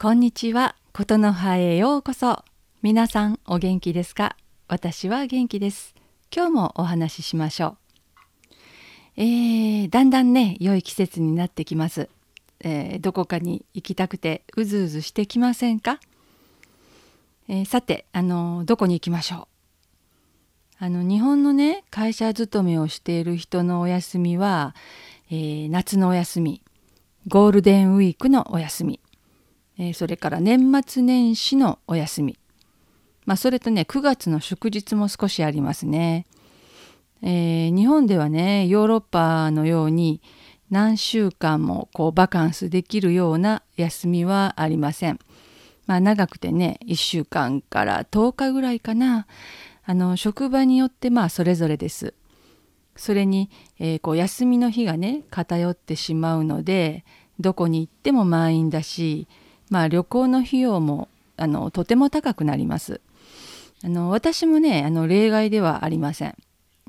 こんにちは、ことの葉へようこそ。皆さんお元気ですか？私は元気です。今日もお話ししましょう。えー、だんだんね、良い季節になってきます。えー、どこかに行きたくてうずうずしてきませんか、えー、さて、あのどこに行きましょう？あの日本のね会社勤めをしている人のお休みは、えー、夏のお休みゴールデンウィークのお休みそれから年末年始のお休み、まあ、それとね9月の祝日も少しありますね、えー、日本ではねヨーロッパのように何週間もこうバカンスできるような休みはありません。まあ、長くてね1週間から10日ぐらいかなあの職場によってまあそれぞれです。それに、えー、こう休みの日がね偏ってしまうのでどこに行っても満員だしまあ、旅行の費用もあのとても高くなります。あの私もねあの例外ではありません。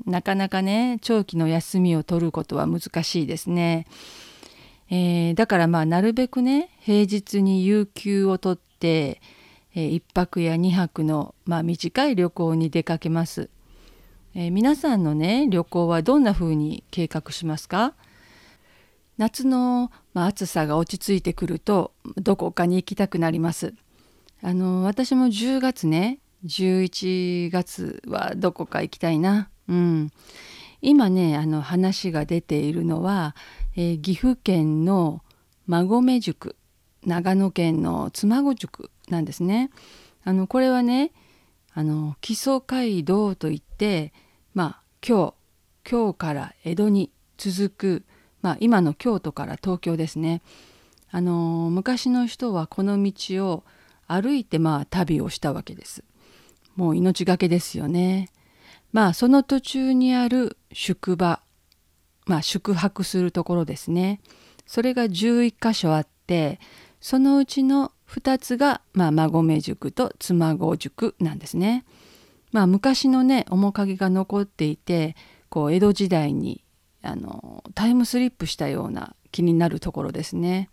なかなかね長期の休みを取ることは難しいですね。えー、だからまあなるべくね平日に有給を取って、えー、1泊や2泊の、まあ、短い旅行に出かけます。えー、皆さんのね旅行はどんな風に計画しますか？夏の、まあ、暑さが落ち着いてくるとどこかに行きたくなります。あの私も10月ね11月はどこか行きたいな。うん、今ねあの話が出ているのは、えー、岐阜県の馬込塾長野県の妻籠塾なんですね。あのこれはねあの木曽街道といってまあ今日今日から江戸に続くまあ、今の京都から東京ですね。あの昔の人はこの道を歩いてまあ旅をしたわけです。もう命がけですよね。まあその途中にある宿場、まあ宿泊するところですね。それが11箇所あってそのうちの2つが、まあ、馬込塾と妻籠塾なんですね。まあ昔のね面影が残っていてこう江戸時代にあのタイムスリップしたような気になるところですね。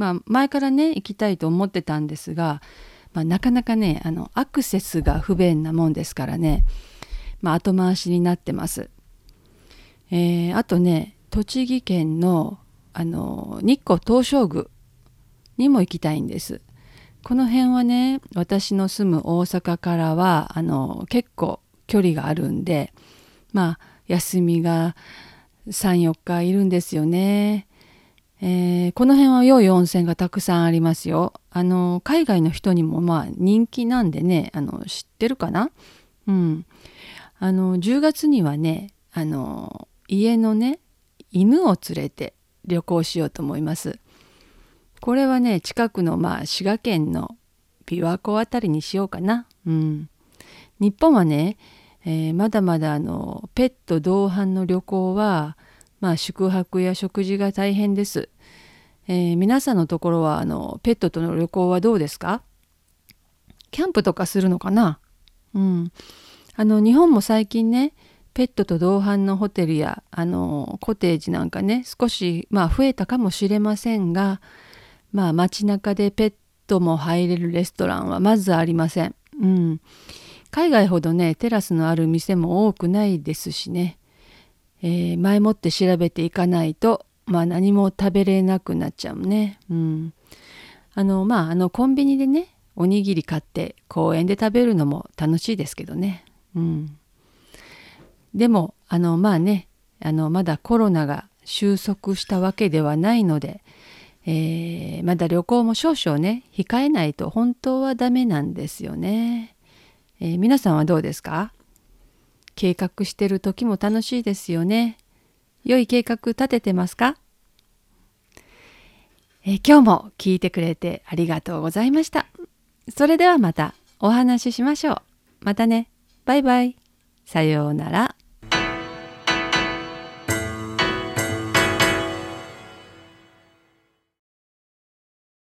まあ前からね行きたいと思ってたんですが、まあ、なかなかねあのアクセスが不便なもんですからね、まあ、後回しになってます。えー、あとね栃木県のあの日光東照宮にも行きたいんです。この辺はね私の住む大阪からはあの結構距離があるんでまあ休みが34日いるんですよね。えー、この辺は良い温泉がたくさんありますよ。あの海外の人にもまあ人気なんでねあの知ってるかな？うん。あの10月にはねあの家のね犬を連れて旅行しようと思います。これはね近くのまあ滋賀県の琵琶湖あたりにしようかな。うん。日本はねえー、まだまだあのペット同伴の旅行は、まあ、宿泊や食事が大変です。えー、皆さんのところはあのペットとの旅行はどうですか？キャンプとかするのかな？うん。あの日本も最近ねペットと同伴のホテルやあのコテージなんかね少し、まあ、増えたかもしれませんが、まあ、街中でペットも入れるレストランはまずありません。うん、海外ほどねテラスのある店も多くないですしね、えー、前もって調べていかないと、まあ、何も食べれなくなっちゃうね。うん、あのまああのコンビニでねおにぎり買って公園で食べるのも楽しいですけどね。うん、でもあのまあねあのまだコロナが収束したわけではないので、えー、まだ旅行も少々ね控えないと本当はダメなんですよね。えー、皆さんはどうですか？計画してる時も楽しいですよね。良い計画立ててますか、え、今日も聞いてくれてありがとうございました。それではまたお話ししましょう。またね。バイバイ。さようなら。